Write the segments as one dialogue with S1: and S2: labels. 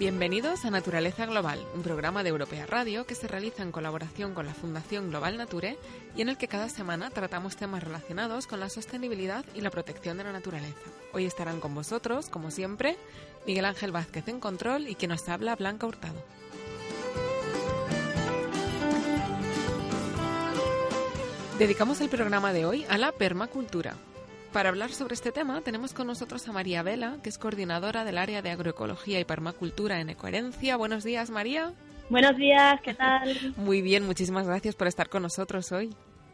S1: Bienvenidos a Naturaleza Global, un programa de Europea Radio que se realiza en colaboración con la Fundación Global Nature y en el que cada semana tratamos temas relacionados con la sostenibilidad y la protección de la naturaleza. Hoy estarán con vosotros, como siempre, Miguel Ángel Vázquez en control y quien nos habla Blanca Hurtado. Dedicamos el programa de hoy a la permacultura, para hablar sobre este tema tenemos con nosotros a María Vela, que es coordinadora del área de agroecología y permacultura en Ecoherencia. Buenos días, María.
S2: Buenos días, ¿qué tal?
S1: Muy bien, muchísimas gracias por estar con nosotros hoy.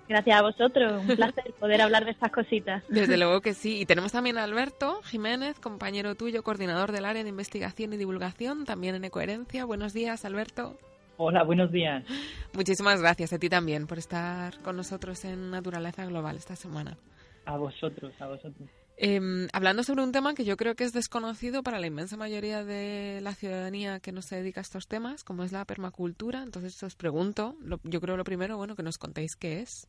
S2: Gracias a vosotros, un placer poder hablar de estas cositas.
S1: Desde luego que sí. Y tenemos también a Alberto Jiménez, compañero tuyo, coordinador del área de investigación y divulgación, también en Ecoherencia. Buenos días, Alberto.
S3: Hola, buenos días.
S1: Muchísimas gracias a ti también por estar con nosotros en Naturaleza Global esta semana.
S3: A vosotros, a vosotros.
S1: Em, hablando sobre un tema que yo creo que es desconocido para la inmensa mayoría de la ciudadanía que no se dedica a estos temas, como es la permacultura, entonces os pregunto, yo creo lo primero, bueno, que nos contéis qué es.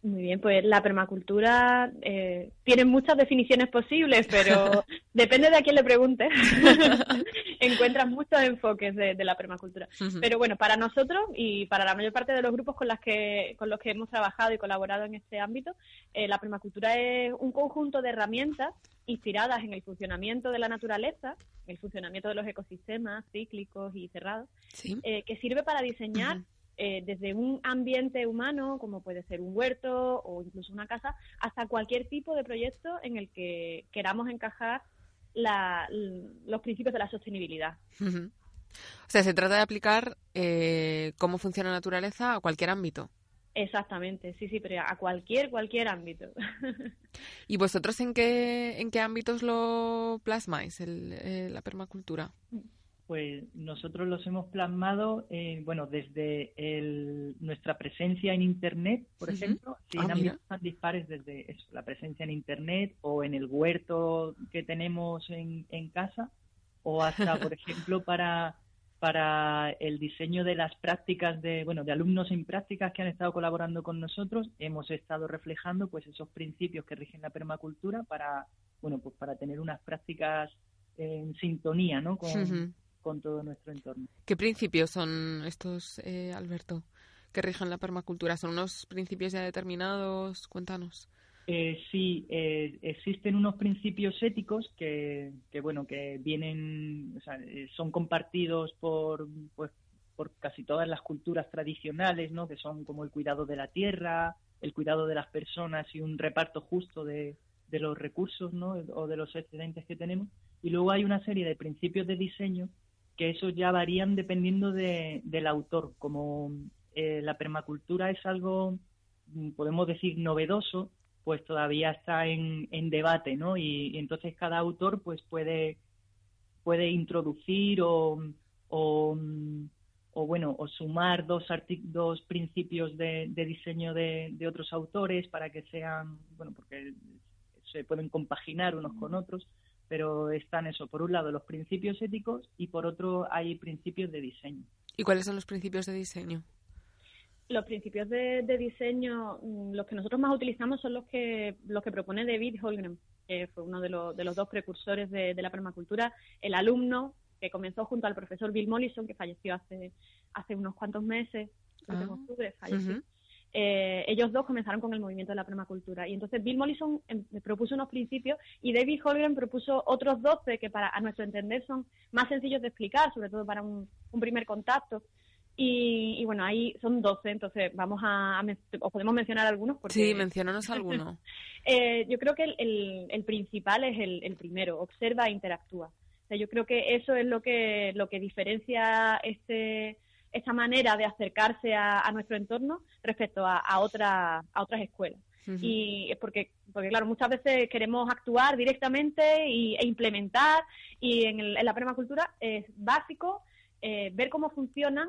S2: Muy bien, pues la permacultura eh, tiene muchas definiciones posibles, pero depende de a quién le pregunte. Encuentras muchos enfoques de, la permacultura. Pero bueno, para nosotros y para la mayor parte de los grupos con, las que, con los que hemos trabajado y colaborado en este ámbito, eh, la permacultura es un conjunto de herramientas inspiradas en el funcionamiento de la naturaleza, el funcionamiento de los ecosistemas cíclicos y cerrados, eh, que sirve para diseñar eh, desde un ambiente humano, como puede ser un huerto o incluso una casa, hasta cualquier tipo de proyecto en el que queramos encajar los principios de la sostenibilidad.
S1: O sea, se trata de aplicar eh, cómo funciona la naturaleza a cualquier ámbito.
S2: Exactamente, sí, sí, pero a cualquier, cualquier ámbito.
S1: ¿Y vosotros en qué, en qué ámbitos lo plasmáis, el, eh, la permacultura?
S3: Pues nosotros los hemos plasmado, eh, bueno, desde nuestra presencia en Internet, por ejemplo, si en ámbitos tan dispares desde la presencia en Internet o en el huerto que tenemos en, casa, o hasta, por ejemplo, para, para el diseño de las prácticas de, bueno, de alumnos en prácticas que han estado colaborando con nosotros, hemos estado reflejando pues esos principios que rigen la permacultura para, bueno, pues para tener unas prácticas en sintonía, ¿no? Con, con todo nuestro entorno.
S1: ¿Qué principios son estos, eh, Alberto, que rigen la permacultura? ¿Son unos principios ya determinados? Cuéntanos.
S3: Eh, sí, eh, existen unos principios éticos que, que bueno, que vienen, o sea, eh, son compartidos por, pues, por casi todas las culturas tradicionales, ¿no? Que son como el cuidado de la tierra, el cuidado de las personas y un reparto justo de, de los recursos, ¿no? O de los excedentes que tenemos. Y luego hay una serie de principios de diseño que eso ya varían dependiendo de, del autor. Como eh, la permacultura es algo, mm, podemos decir, novedoso, pues todavía está en, en debate, ¿no? Y, entonces cada autor pues puede, puede introducir o, o, bueno, o sumar dos, dos principios de, de diseño de, de, otros autores para que sean, bueno, porque se pueden compaginar unos con otros pero están eso, por un lado los principios éticos y por otro hay principios de diseño.
S1: ¿Y cuáles son los principios de diseño?
S2: Los principios de, diseño, mm, los que nosotros más utilizamos son los que los que propone David Holgren, que fue uno de, los, de los dos precursores de, la permacultura, el alumno que comenzó junto al profesor Bill Mollison, que falleció hace, hace unos cuantos meses, en ah, octubre falleció. Eh, ellos dos comenzaron con el movimiento de la permacultura. Y entonces Bill Mollison em, propuso unos principios y David Holgren propuso otros 12 que para a nuestro entender son más sencillos de explicar, sobre todo para un, primer contacto. Y, bueno, ahí son 12, entonces vamos a, os podemos mencionar algunos. Porque,
S1: sí, mencionanos algunos.
S2: eh, yo creo que el, el, principal es el, el, primero, observa e interactúa. O sea, yo creo que eso es lo que, lo que diferencia este esa manera de acercarse a, nuestro entorno respecto a, a, otra, a otras escuelas. Y es porque, porque, claro, muchas veces queremos actuar directamente y, e implementar, y en, la permacultura es básico eh, ver cómo funcionan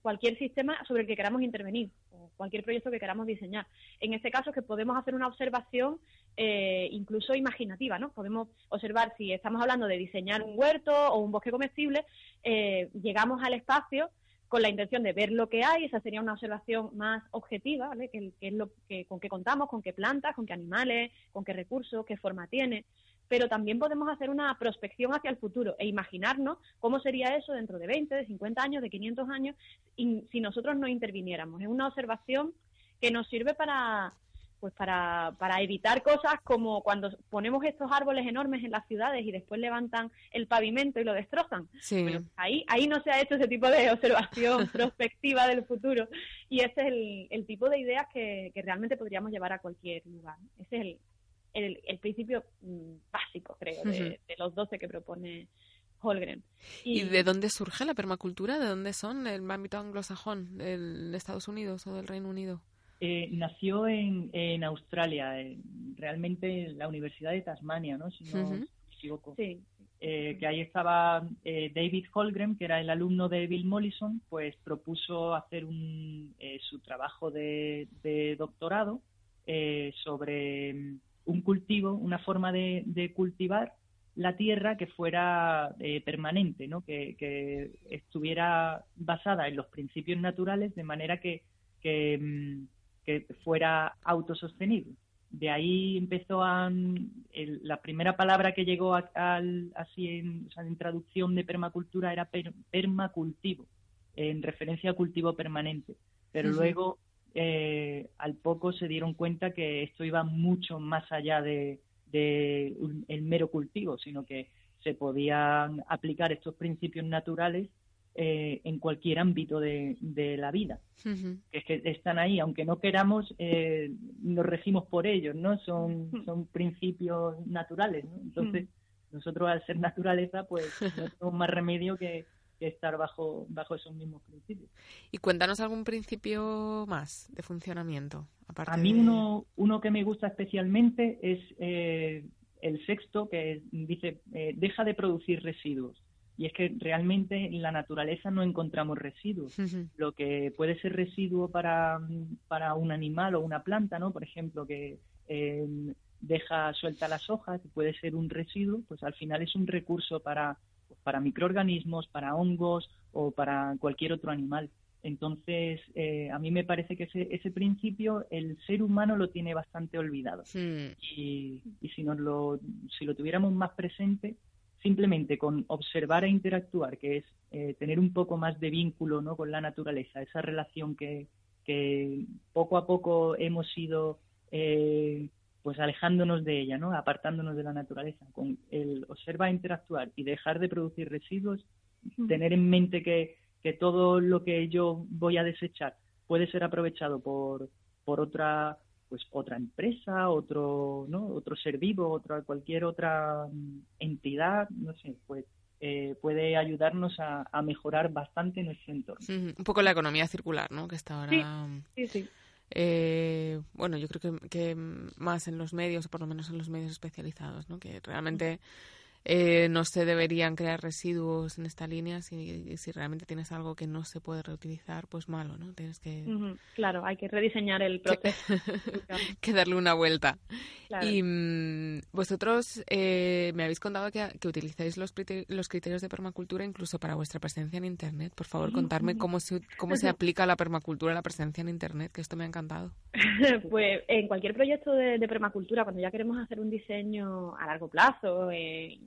S2: cualquier sistema sobre el que queramos intervenir o cualquier proyecto que queramos diseñar. En este caso es que podemos hacer una observación eh, incluso imaginativa, ¿no? Podemos observar si estamos hablando de diseñar un huerto o un bosque comestible, eh, llegamos al espacio con la intención de ver lo que hay, esa sería una observación más objetiva, Que, es lo que, con qué contamos, con qué plantas, con qué animales, con qué recursos, qué forma tiene. pero también podemos hacer una prospección hacia el futuro e imaginarnos cómo sería eso dentro de 20, de 50 años, de 500 años, si nosotros no interviniéramos. Es una observación que nos sirve para, pues para, para evitar cosas como cuando ponemos estos árboles enormes en las ciudades y después levantan el pavimento y lo destrozan. ahí, ahí no se ha hecho ese tipo de observación prospectiva del futuro y ese es el, tipo de ideas que, realmente podríamos llevar a cualquier lugar. Ese es el, el, principio mm, básico, creo, de, los 12 que propone Holgren.
S1: Y, de dónde surge la permacultura? ¿De dónde son? ¿El ámbito anglosajón? ¿De Estados Unidos o del Reino Unido?
S3: Eh, nació en, en Australia, realmente en la Universidad de Tasmania, ¿no? Si no me equivoco. Sí. Eh, que ahí estaba eh, David Holgren, que era el alumno de Bill Mollison, pues propuso hacer un, su trabajo de, doctorado sobre mm, un cultivo, una forma de, cultivar la tierra que fuera permanente, ¿no? que, que, estuviera basada en los principios naturales, de manera que, que mm, que fuera autosostenible. De ahí empezó a, la primera palabra que llegó al, así en, traducción de permacultura era permacultivo, en referencia a cultivo permanente. Pero luego, eh, al poco se dieron cuenta que esto iba mucho más allá de, el mero cultivo, sino que se podían aplicar estos principios naturales eh, en cualquier ámbito de, la vida. Que es que están ahí, aunque no queramos, eh, nos regimos por ellos, ¿no? Son, son principios naturales, ¿no? Entonces, nosotros al ser naturaleza, pues no tenemos más remedio que, estar bajo, bajo esos mismos principios.
S1: Y cuéntanos algún principio más de funcionamiento. Aparte
S3: A mí uno, uno que me gusta especialmente es eh, el sexto, que dice, deja de producir residuos. Y es que realmente en la naturaleza no encontramos residuos. Lo que puede ser residuo para, para, un animal o una planta, ¿no? Por ejemplo, que em, deja suelta las hojas, puede ser un residuo, pues al final es un recurso para, pues, para microorganismos, para hongos o para cualquier otro animal. Entonces, eh, a mí me parece que ese, ese principio el ser humano lo tiene bastante olvidado. Y, y si, nos lo, si lo tuviéramos más presente, simplemente con observar e interactuar, que es eh, tener un poco más de vínculo ¿no? con la naturaleza, esa relación que, poco a poco hemos ido eh, pues alejándonos de ella, ¿no? apartándonos de la naturaleza, con el observar e interactuar y dejar de producir residuos, tener en mente que, que todo lo que yo voy a desechar puede ser aprovechado por, por otra pues otra empresa, otro, ¿no? otro ser vivo, otra, cualquier otra mm, entidad, no sé, pues eh, puede ayudarnos a, mejorar bastante nuestro entorno.
S1: Un poco la economía circular, ¿no? Que está ahora...
S2: Sí, sí,
S1: eh, bueno, yo creo que, que, más en los medios, o por lo menos en los medios especializados, ¿no? Que realmente eh, no se deberían crear residuos en esta línea. Si, si realmente tienes algo que no se puede reutilizar, pues malo, ¿no? Tienes que...
S2: Claro, hay que rediseñar el proceso.
S1: que darle una vuelta. Y mm, vosotros eh, me habéis contado que, que utilizáis los, los, criterios de permacultura incluso para vuestra presencia en Internet. Por favor, contarme cómo se, cómo se aplica la permacultura a la presencia en Internet, que esto me ha encantado.
S2: pues en cualquier proyecto de, de, permacultura, cuando ya queremos hacer un diseño a largo plazo, eh,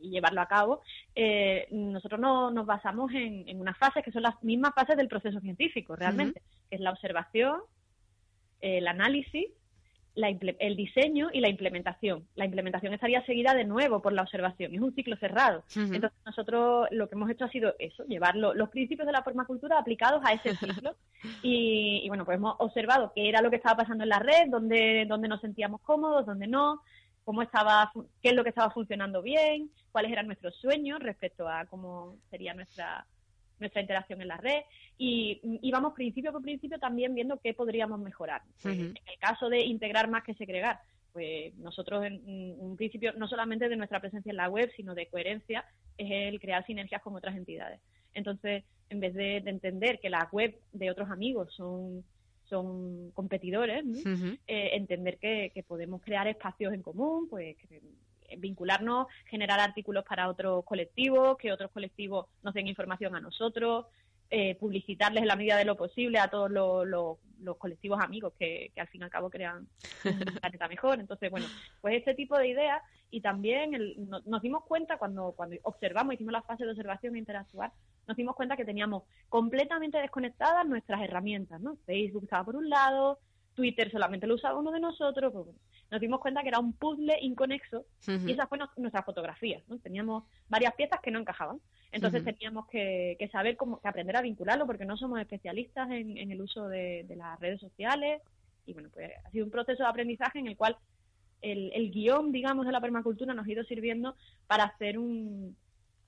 S2: y llevarlo a cabo, eh, nosotros no, nos basamos en, en, unas fases que son las mismas fases del proceso científico, realmente, que es la observación, el análisis, el diseño y la implementación. La implementación estaría seguida de nuevo por la observación, es un ciclo cerrado. Entonces nosotros lo que hemos hecho ha sido eso, llevar los principios de la permacultura aplicados a ese ciclo. y, y, bueno, pues hemos observado qué era lo que estaba pasando en la red, dónde, dónde nos sentíamos cómodos, dónde no, cómo estaba, qué es lo que estaba funcionando bien, cuáles eran nuestros sueños respecto a cómo sería nuestra nuestra interacción en la red y íbamos principio por principio también viendo qué podríamos mejorar. Pues, en el caso de integrar más que segregar, pues nosotros en un principio no solamente de nuestra presencia en la web, sino de coherencia, es el crear sinergias con otras entidades. Entonces, en vez de, de entender que la web de otros amigos son son competidores, eh, entender que, podemos crear espacios en común, pues vincularnos, generar artículos para otros colectivos, que otros colectivos nos den información a nosotros, eh, publicitarles en la medida de lo posible a todos los, colectivos amigos que, al fin y al cabo crean un planeta mejor. Entonces, bueno, pues este tipo de ideas y también nos dimos cuenta cuando, cuando observamos, hicimos la fase de observación e interactuar, nos dimos cuenta que teníamos completamente desconectadas nuestras herramientas, ¿no? Facebook estaba por un lado, Twitter solamente lo usaba uno de nosotros, pues nos dimos cuenta que era un puzzle inconexo y esa fue nuestra fotografía, ¿no? Teníamos varias piezas que no encajaban, entonces teníamos que, saber cómo, que aprender a vincularlo porque no somos especialistas en, el uso de, de las redes sociales. Y bueno, pues ha sido un proceso de aprendizaje en el cual el, guion, digamos, de la permacultura nos ha ido sirviendo para hacer un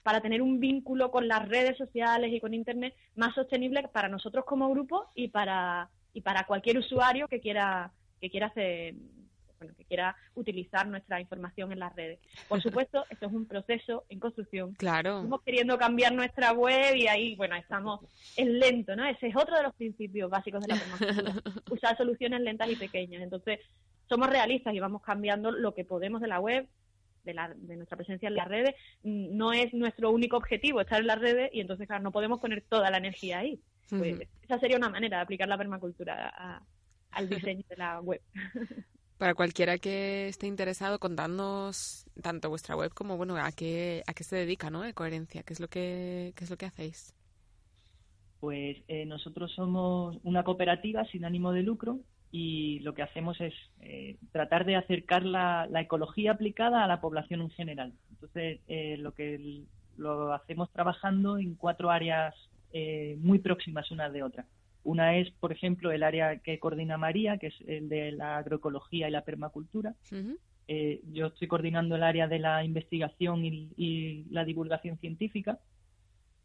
S2: para tener un vínculo con las redes sociales y con internet más sostenible para nosotros como grupo y para y para cualquier usuario que quiera que quiera hacer bueno, que quiera utilizar nuestra información en las redes. Por supuesto, esto es un proceso en construcción.
S1: Claro.
S2: Estamos queriendo cambiar nuestra web y ahí, bueno, estamos en lento, ¿no? Ese es otro de los principios básicos de la permacultura. Usar soluciones lentas y pequeñas. Entonces, somos realistas y vamos cambiando lo que podemos de la web, de, la, de nuestra presencia en las redes. No es nuestro único objetivo estar en las redes y entonces, claro, no podemos poner toda la energía ahí. Pues, esa sería una manera de aplicar la permacultura al diseño de la web.
S1: Para cualquiera que esté interesado, contadnos tanto vuestra web como bueno a qué a qué se dedica, ¿no? De coherencia, qué es lo que qué es lo que hacéis.
S3: Pues eh, nosotros somos una cooperativa sin ánimo de lucro y lo que hacemos es eh, tratar de acercar la, ecología aplicada a la población en general. Entonces, eh, lo que lo hacemos trabajando en cuatro áreas eh, muy próximas una de otra. Una es, por ejemplo, el área que coordina María, que es el de la agroecología y la permacultura. yo estoy coordinando el área de la investigación y la divulgación científica.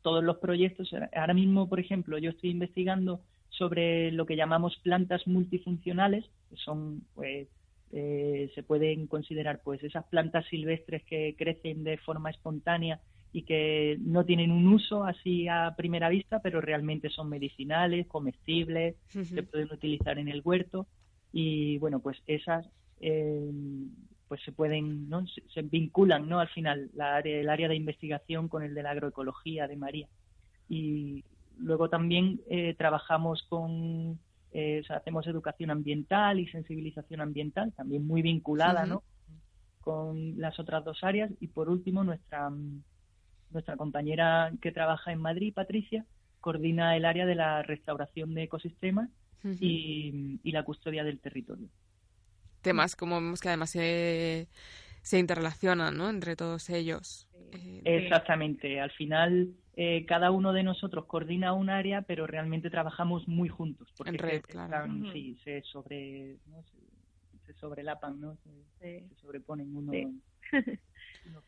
S3: Todos los proyectos, ahora mismo, por ejemplo, yo estoy investigando sobre lo que llamamos plantas multifuncionales, que son, pues, eh, se pueden considerar, pues, esas plantas silvestres que crecen de forma espontánea y que no tienen un uso así a primera vista, pero realmente son medicinales, comestibles, se pueden utilizar en el huerto y, bueno, pues esas eh, pues se pueden, ¿no? Se, vinculan, ¿no? Al final, la área, el área de investigación con el de la agroecología de María. Y, Luego también eh, trabajamos con, eh, hacemos educación ambiental y sensibilización ambiental, también muy vinculada, ¿no? Con las otras dos áreas. Y por último, nuestra, nuestra compañera que trabaja en Madrid, Patricia, coordina el área de la restauración de ecosistemas y, la custodia del territorio.
S1: Temas como vemos que además se, se interrelacionan, ¿no? Entre todos ellos.
S3: Eh, Exactamente. Al final eh, cada uno de nosotros coordina un área, pero realmente trabajamos muy juntos. Porque
S1: en red, claro.
S3: Sí, se, sobre, se, sobrelapan, ¿no? Se, sobreponen uno,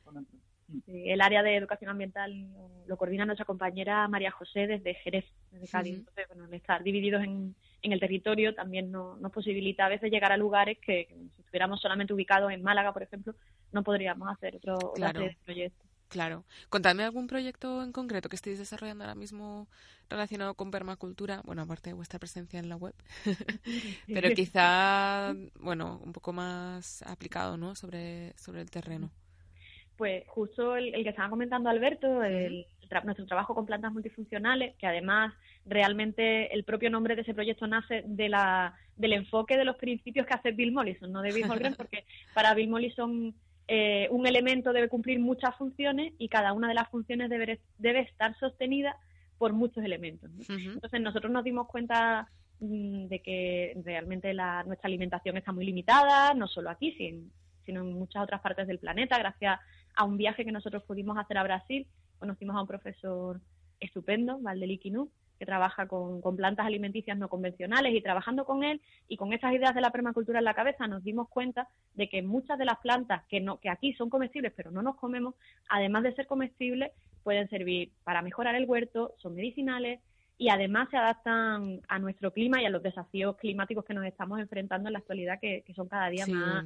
S2: con otro. Mm. el área de educación ambiental lo coordina nuestra compañera María José desde Jerez, desde Cádiz. Entonces, bueno, estar divididos en, en el territorio también nos posibilita a veces llegar a lugares que, si estuviéramos solamente ubicados en Málaga, por ejemplo, no podríamos hacer otro,
S1: claro.
S2: proyecto.
S1: Claro. Contadme algún proyecto en concreto que estéis desarrollando ahora mismo relacionado con permacultura, bueno, aparte de vuestra presencia en la web, pero quizá, bueno, un poco más aplicado, ¿no? Sobre, sobre el terreno.
S2: Pues justo el, que estaba comentando Alberto, el, nuestro trabajo con plantas multifuncionales, que además realmente el propio nombre de ese proyecto nace de la, del enfoque de los principios que hace Bill Mollison, no de Bill Holgren, porque para Bill Mollison eh, un elemento debe cumplir muchas funciones y cada una de las funciones debe, debe estar sostenida por muchos elementos. Entonces nosotros nos dimos cuenta mm, de que realmente la, nuestra alimentación está muy limitada, no solo aquí, sino en muchas otras partes del planeta. Gracias a un viaje que nosotros pudimos hacer a Brasil, conocimos a un profesor estupendo, Valdeliki que trabaja con, plantas alimenticias no convencionales y trabajando con él y con esas ideas de la permacultura en la cabeza nos dimos cuenta de que muchas de las plantas que, no, que aquí son comestibles pero no nos comemos, además de ser comestibles, pueden servir para mejorar el huerto, son medicinales y además se adaptan a nuestro clima y a los desafíos climáticos que nos estamos enfrentando en la actualidad que, son cada día más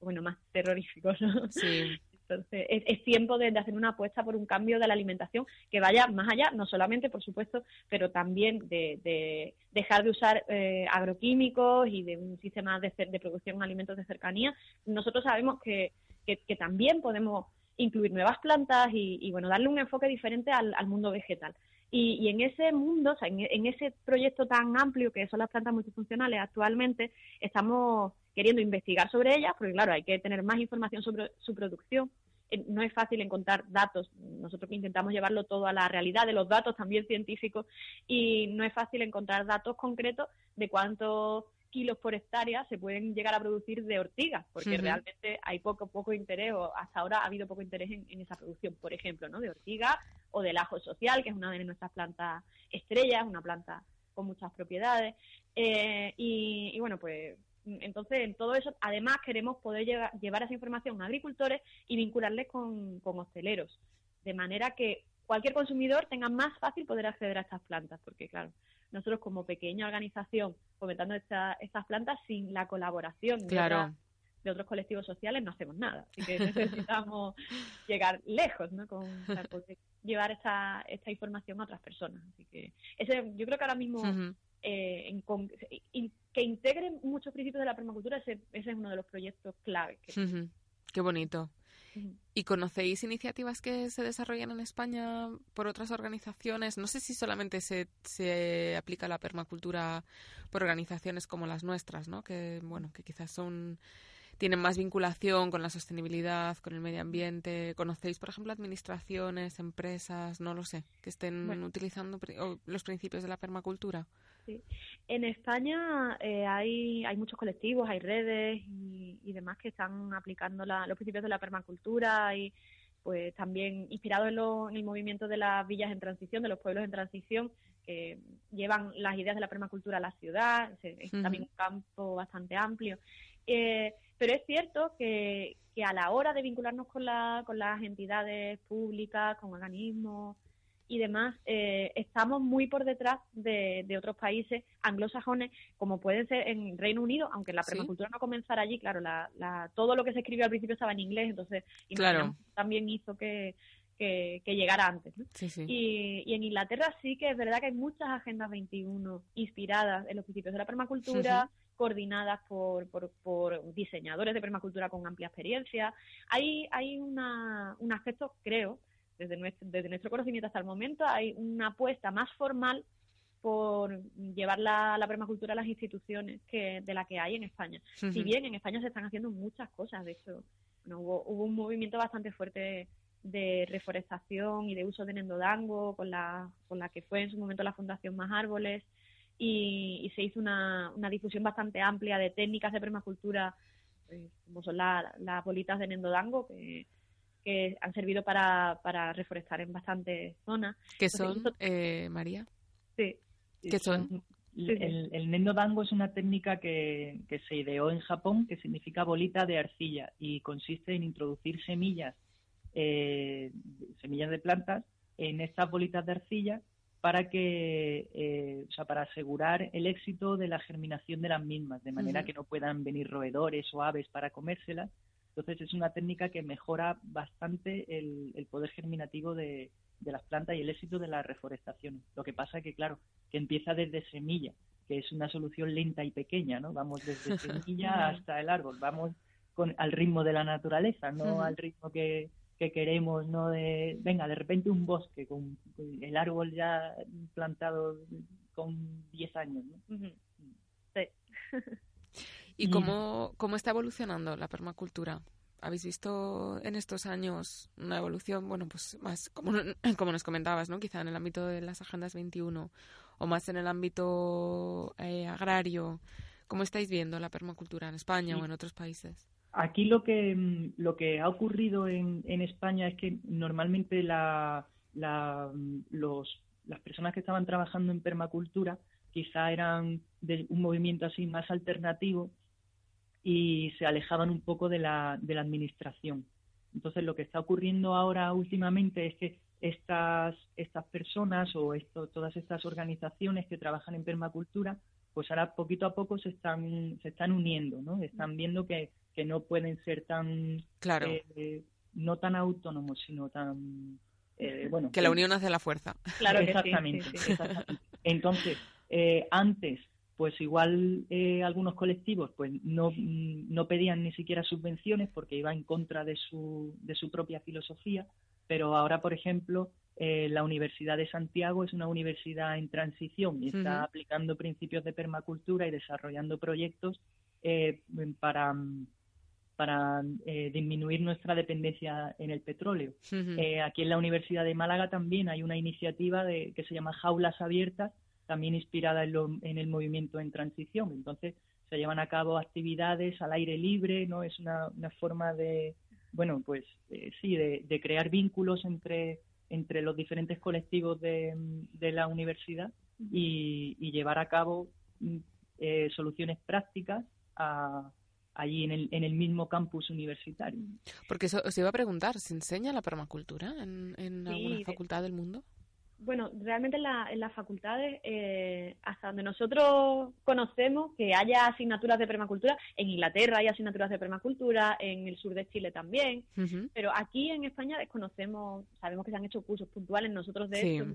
S2: bueno más terroríficos.
S1: Sí.
S2: Entonces, es, tiempo de, hacer una apuesta por un cambio de la alimentación que vaya más allá, no solamente, por supuesto, pero también de, dejar de usar eh, agroquímicos y de un sistema de, producción de alimentos de cercanía. Nosotros sabemos que, también podemos incluir nuevas plantas y, bueno, darle un enfoque diferente al, mundo vegetal. Y, en ese mundo, o sea, en, ese proyecto tan amplio que son las plantas multifuncionales actualmente, estamos queriendo investigar sobre ellas, porque claro, hay que tener más información sobre su producción. Eh, no es fácil encontrar datos, nosotros intentamos llevarlo todo a la realidad de los datos también científicos, y no es fácil encontrar datos concretos de cuántos kilos por hectárea se pueden llegar a producir de ortigas, porque realmente hay poco poco interés, o hasta ahora ha habido poco interés en, esa producción, por ejemplo, ¿no? de ortiga o del ajo social, que es una de nuestras plantas estrellas, una planta con muchas propiedades. Eh, y, bueno, pues entonces en todo eso, además queremos poder llevar, esa información a agricultores y vincularles con, con hosteleros, de manera que cualquier consumidor tenga más fácil poder acceder a estas plantas, porque claro, nosotros como pequeña organización fomentando esta, estas plantas, sin la colaboración de, otros colectivos sociales no hacemos nada. Así que necesitamos llegar lejos, ¿no? Con, llevar esta, esta información a otras personas. Así que ese, yo creo que ahora mismo eh, que integren muchos principios de la permacultura, ese, ese es uno de los proyectos clave.
S1: Qué bonito. ¿Y conocéis iniciativas que se desarrollan en España por otras organizaciones? No sé si solamente se, se aplica la permacultura por organizaciones como las nuestras, ¿no? Que, bueno, que quizás son tienen más vinculación con la sostenibilidad, con el medio ambiente. ¿Conocéis, por ejemplo, administraciones, empresas, no lo sé, que estén utilizando los principios de la permacultura?
S2: Sí. En España eh, hay, hay muchos colectivos, hay redes y, demás que están aplicando los principios de la permacultura y pues también inspirados en, el movimiento de las villas en transición, de los pueblos en transición, que llevan las ideas de la permacultura a la ciudad, es también un campo bastante amplio. Eh, pero es cierto que, que, a la hora de vincularnos con, la, con las entidades públicas, con organismos y demás, eh, estamos muy por detrás de, otros países anglosajones, como pueden ser en Reino Unido, aunque la permacultura no comenzara allí, claro, la, todo lo que se escribió al principio estaba en inglés, entonces
S1: claro.
S2: también hizo que, que, llegara antes. Y, y, en Inglaterra sí que es verdad que hay muchas agendas 21 inspiradas en los principios de la permacultura. Coordinadas por, por, por, diseñadores de permacultura con amplia experiencia. Hay, hay una, un aspecto, creo, desde nuestro, desde nuestro conocimiento hasta el momento, hay una apuesta más formal por llevar la, permacultura a las instituciones que de la que hay en España. Si bien en España se están haciendo muchas cosas, de hecho, hubo, hubo un movimiento bastante fuerte de reforestación y de uso de nendodango con la, con la que fue en su momento la Fundación Más Árboles y, se hizo una, una, difusión bastante amplia de técnicas de permacultura pues, como son las bolitas de nendodango que que han servido para, para reforestar en bastantes zonas.
S1: ¿Qué son, eh, María?
S2: Sí.
S1: ¿Qué son?
S3: El, el nendo dango es una técnica que, que, se ideó en Japón, que significa bolita de arcilla y consiste en introducir semillas, eh, semillas de plantas en estas bolitas de arcilla para que, eh, o sea, para asegurar el éxito de la germinación de las mismas, de manera que no puedan venir roedores o aves para comérselas entonces es una técnica que mejora bastante el, poder germinativo de, las plantas y el éxito de la reforestación. Lo que pasa es que, claro, que empieza desde semilla, que es una solución lenta y pequeña, ¿no? Vamos desde semilla hasta el árbol, vamos con, al ritmo de la naturaleza, no al ritmo que, queremos, no de, venga, de repente un bosque con, el árbol ya plantado con 10 años, ¿no?
S2: Sí.
S1: ¿Y cómo, cómo está evolucionando la permacultura? ¿Habéis visto en estos años una evolución, bueno, pues más, como, como nos comentabas, ¿no? Quizá en el ámbito de las agendas 21 o más en el ámbito eh, agrario. ¿Cómo estáis viendo la permacultura en España o en otros países?
S3: Aquí lo que, mm, lo que ha ocurrido en, en España es que normalmente la, la, mm, los, las personas que estaban trabajando en permacultura quizá eran de un movimiento así más alternativo y se alejaban un poco de la, de la administración. Entonces, lo que está ocurriendo ahora últimamente es que estas, estas personas o esto, todas estas organizaciones que trabajan en permacultura, pues ahora poquito a poco se están, se están uniendo, ¿no? Están viendo que, que no pueden ser tan,
S1: claro.
S3: Eh, no tan autónomos, sino tan, eh, bueno.
S1: Que la unión hace la fuerza.
S3: Claro, exactamente. exactamente. Entonces, eh, antes pues igual algunos colectivos pues no, no pedían ni siquiera subvenciones porque iba en contra de su, de su propia filosofía, pero ahora, por ejemplo, la Universidad de Santiago es una universidad en transición y está aplicando principios de permacultura y desarrollando proyectos eh, para, para eh, disminuir nuestra dependencia en el petróleo. aquí en la Universidad de Málaga también hay una iniciativa de, que se llama Jaulas Abiertas, también inspirada en, en el movimiento en transición. Entonces, se llevan a cabo actividades al aire libre, ¿no? Es una, una forma de, bueno, pues sí, de, de crear vínculos entre entre los diferentes colectivos de, la universidad y, llevar a cabo mm, eh, soluciones prácticas allí en el, en el mismo campus universitario.
S1: Porque eso, os iba a preguntar, ¿se enseña la permacultura en, en alguna facultad del mundo?
S2: bueno, realmente en, la, en las facultades, eh, hasta donde nosotros conocemos que haya asignaturas de permacultura, en Inglaterra hay asignaturas de permacultura, en el sur de Chile también, pero aquí en España desconocemos, sabemos que se han hecho cursos puntuales, nosotros de hecho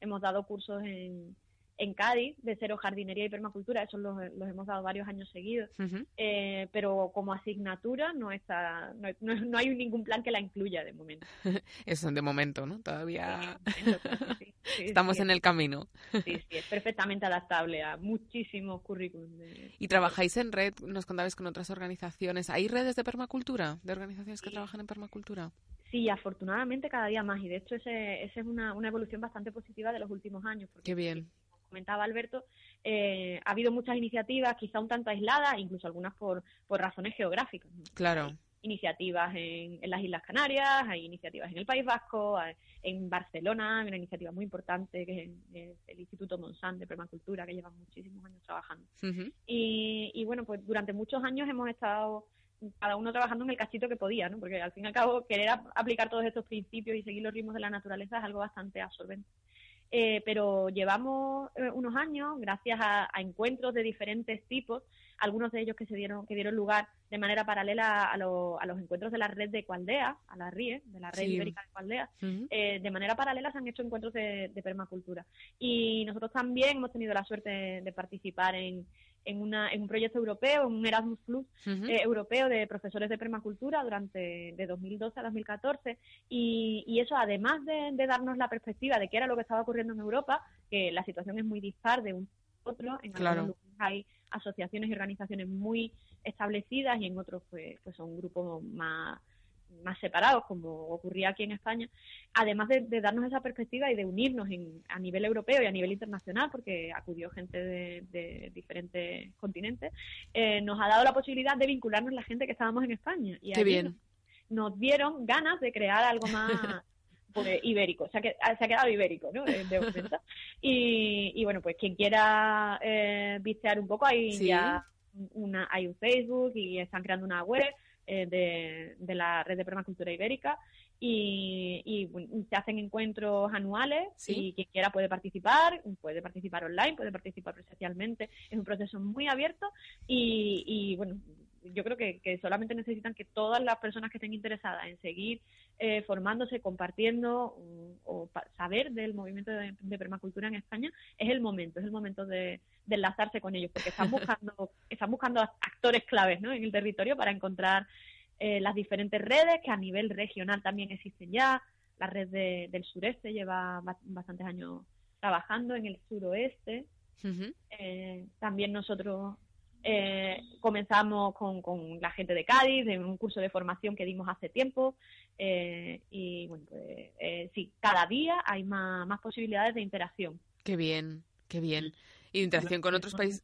S2: hemos dado cursos en, en Cádiz de cero jardinería y permacultura, eso los, hemos dado varios años seguidos, eh, pero como asignatura no está, no, hay ningún plan que la incluya de momento.
S1: Eso de momento, ¿no? Todavía estamos en el camino.
S2: Sí, sí, es perfectamente adaptable a muchísimos currículums.
S1: ¿Y trabajáis en red? Nos contabais con otras organizaciones. ¿Hay redes de permacultura, de organizaciones que trabajan en permacultura?
S2: Sí, afortunadamente cada día más y de hecho esa es una, una evolución bastante positiva de los últimos años.
S1: Qué bien
S2: comentaba Alberto, eh, ha habido muchas iniciativas, quizá un tanto aisladas, incluso algunas por, por razones geográficas.
S1: Claro.
S2: iniciativas en, las Islas Canarias, hay iniciativas en el País Vasco, en Barcelona, hay una iniciativa muy importante que es, el Instituto Monsanto de Permacultura, que lleva muchísimos años trabajando. y, y bueno, pues durante muchos años hemos estado cada uno trabajando en el cachito que podía, ¿no? Porque al fin y al cabo querer aplicar todos estos principios y seguir los ritmos de la naturaleza es algo bastante absorbente. Eh, pero llevamos eh, unos años, gracias a, encuentros de diferentes tipos, algunos de ellos que se dieron, que dieron lugar de manera paralela a, los encuentros de la red de Cualdea, a la RIE, de la red ibérica de Cualdea, eh, de manera paralela se han hecho encuentros de, permacultura. Y nosotros también hemos tenido la suerte de participar en, en, una, en un proyecto europeo, en un Erasmus Plus eh, europeo de profesores de permacultura durante de 2012 a 2014 y, y eso además de, darnos la perspectiva de qué era lo que estaba ocurriendo en Europa, que la situación es muy dispar de un otro, en algunos lugares hay asociaciones y organizaciones muy establecidas y en otros pues, pues son grupos más más separados, como ocurría aquí en España, además de, darnos esa perspectiva y de unirnos a nivel europeo y a nivel internacional, porque acudió gente de, diferentes continentes, eh, nos ha dado la posibilidad de vincularnos la gente que estábamos en España. Y
S1: Qué bien.
S2: Nos, dieron ganas de crear algo más pues, ibérico, se ha, se ha quedado ibérico, ¿no? y, y, bueno, pues quien quiera eh, vistear un poco, hay ya una, hay un Facebook y están creando una web eh, de, la red de permacultura ibérica y, se hacen encuentros anuales y quien quiera puede participar, puede participar online, puede participar presencialmente. Es un proceso muy abierto y, bueno, yo creo que, solamente necesitan que todas las personas que estén interesadas en seguir eh, formándose, compartiendo o, saber del movimiento de, permacultura en España, es el momento, es el momento de, enlazarse con ellos, porque están buscando, están buscando actores claves ¿no? en el territorio para encontrar eh, las diferentes redes que a nivel regional también existen ya. La red del sureste lleva bastantes años trabajando en el suroeste. Eh, también nosotros eh, comenzamos con, con, la gente de Cádiz, en un curso de formación que dimos hace tiempo. y bueno, pues sí, cada día hay más, más posibilidades de interacción.
S1: Qué bien, qué bien. Y de interacción con otros países.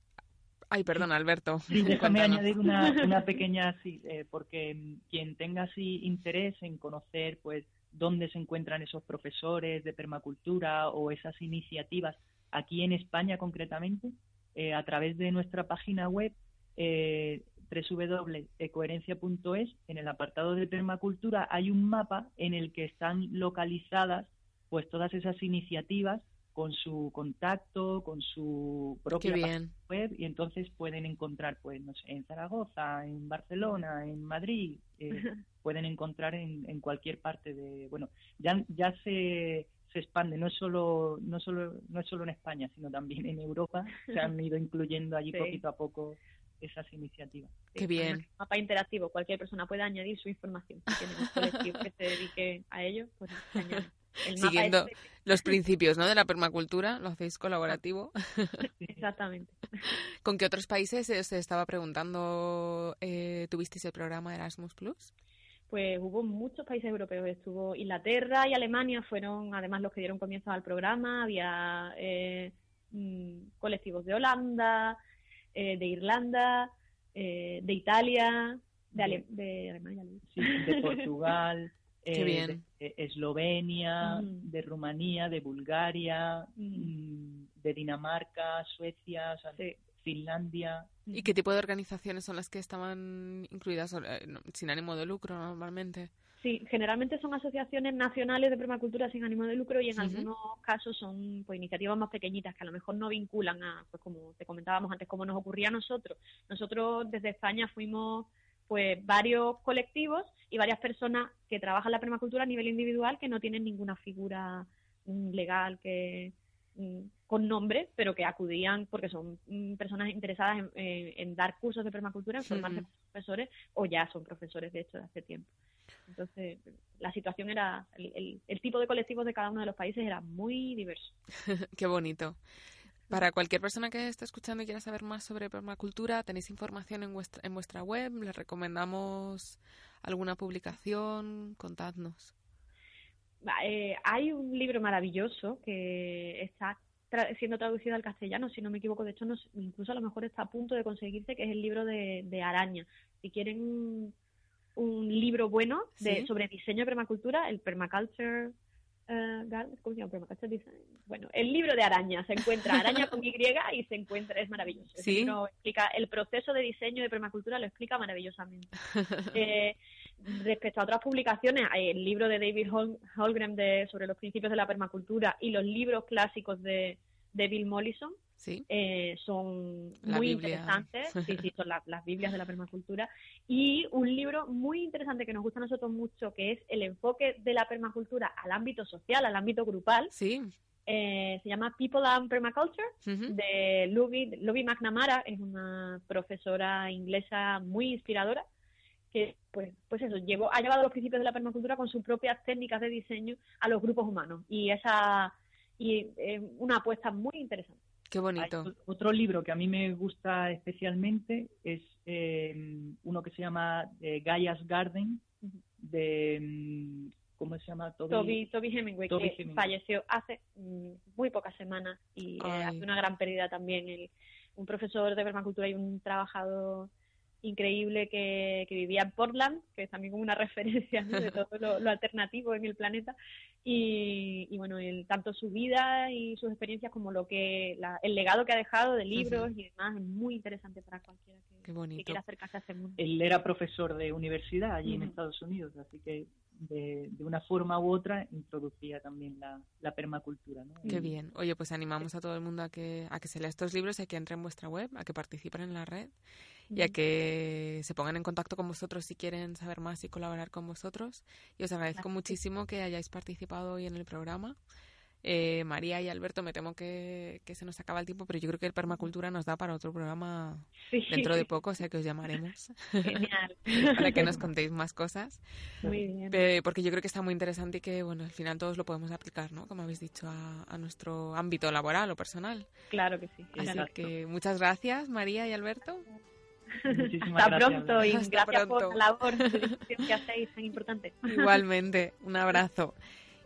S1: Ay, perdón, Alberto.
S3: Sí, déjame añadir una, una pequeña, sí, eh, porque quien tenga así interés en conocer, pues, dónde se encuentran esos profesores de permacultura o esas iniciativas aquí en España concretamente, eh, a través de nuestra página web eh, www.ecoherencia.es, en el apartado de permacultura hay un mapa en el que están localizadas pues todas esas iniciativas con su contacto, con su propia web y entonces pueden encontrar, pues, no sé, en Zaragoza, en Barcelona, en Madrid, eh, pueden encontrar en, en, cualquier parte de, bueno, ya, ya se, se expande, no es solo, no solo, no es solo en España, sino también en Europa, se han ido incluyendo allí poquito a poco esas iniciativas.
S1: Qué bien. Un
S2: mapa interactivo, cualquier persona puede añadir su información. Si tiene un colectivo que se dedique a ello, pues
S1: Siguiendo los principios ¿no? de la permacultura, lo hacéis colaborativo.
S2: Exactamente.
S1: ¿Con qué otros países se estaba preguntando, eh, tuvisteis el programa Erasmus Plus?
S2: Pues hubo muchos países europeos, estuvo Inglaterra y Alemania, fueron además los que dieron comienzo al programa, había eh, mm, colectivos de Holanda, eh, de Irlanda, eh, de Italia, de, de Alemania,
S3: de Portugal. Eh, de Eslovenia, de Rumanía, de Bulgaria, mm, de Dinamarca, Suecia, Finlandia.
S1: ¿Y qué tipo de organizaciones son las que estaban incluidas eh, sin ánimo de lucro normalmente?
S2: Sí, generalmente son asociaciones nacionales de permacultura sin ánimo de lucro y en algunos casos son pues, iniciativas más pequeñitas que a lo mejor no vinculan a, pues como te comentábamos antes, como nos ocurría a nosotros. Nosotros desde España fuimos pues varios colectivos y varias personas que trabajan la permacultura a nivel individual que no tienen ninguna figura legal que con nombre, pero que acudían porque son mm, personas interesadas en, dar cursos de permacultura, en formarse profesores o ya son profesores de hecho de hace tiempo. Entonces, la situación era, el, el tipo de colectivos de cada uno de los países era muy diverso.
S1: Qué bonito. Para cualquier persona que esté escuchando y quiera saber más sobre permacultura, tenéis información en vuestra, en vuestra web. Les recomendamos alguna publicación. Contadnos.
S2: Eh, hay un libro maravilloso que está siendo traducido al castellano, si no me equivoco. De hecho, incluso a lo mejor está a punto de conseguirse, que es el libro de, Araña. Si quieren un, libro bueno de, sobre diseño de permacultura, el Permaculture Uh. Bueno, el libro de araña se encuentra araña con Y y se encuentra, es maravilloso. ¿Sí? explica el proceso de diseño de permacultura, lo explica maravillosamente. eh, respecto a otras publicaciones, hay el libro de David Holgren de, sobre los principios de la permacultura y los libros clásicos de, de Bill Mollison,
S1: ¿Sí?
S2: Eh, son muy interesantes, sí, sí, son las Biblias de la permacultura, y un libro muy interesante que nos gusta a nosotros mucho, que es el enfoque de la permacultura al ámbito social, al ámbito grupal.
S1: Sí.
S2: Eh, se llama People and Permaculture, de Luby McNamara, es una profesora inglesa muy inspiradora, que pues, pues eso, llevó, ha llevado los principios de la permacultura con sus propias técnicas de diseño a los grupos humanos. Y esa y eh, una apuesta muy interesante.
S1: Qué bonito.
S3: otro libro que a mí me gusta especialmente es eh, uno que se llama eh, Gaia's Garden, de, mm, ¿cómo se llama?
S2: Toby, Toby, Hemingway, que falleció hace mm, muy pocas semanas y hace una gran pérdida también. El, un profesor de permacultura y un trabajador increíble que, vivía en Portland, que es también como una referencia de todo lo, alternativo en el planeta. Y, bueno, el, tanto su vida y sus experiencias como lo que el legado que ha dejado de libros y demás es muy interesante para cualquiera que, quiera acercarse a ese mundo.
S3: Él era profesor de universidad allí en Estados Unidos, así que de, una forma u otra introducía también la, permacultura. ¿no?
S1: Qué bien. Oye, pues animamos a todo el mundo a que, a que se lea estos libros y a que entre en vuestra web, a que participen en la red y a que se pongan en contacto con vosotros si quieren saber más y colaborar con vosotros. Y os agradezco muchísimo que hayáis participado hoy en el programa. Eh, María y Alberto, me temo que, se nos acaba el tiempo, pero yo creo que el permacultura nos da para otro programa dentro de poco, o sea que os llamaremos para que nos contéis más cosas.
S2: Muy bien.
S1: porque yo creo que está muy interesante y que, bueno, al final todos lo podemos aplicar, ¿no? Como habéis dicho, a, nuestro ámbito laboral o personal.
S2: Claro que sí.
S1: Así que muchas gracias, María y Alberto.
S2: Hasta pronto y gracias por la labor que hacéis tan importante.
S1: Igualmente, un abrazo.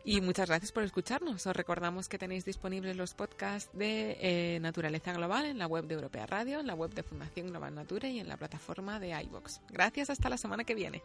S1: Y muchas gracias por escucharnos. Os recordamos que tenéis disponibles los podcasts de eh, Naturaleza Global en la web de Europea Radio, en la web de Fundación Global Nature y en la plataforma de iVox. Gracias, hasta la semana que viene.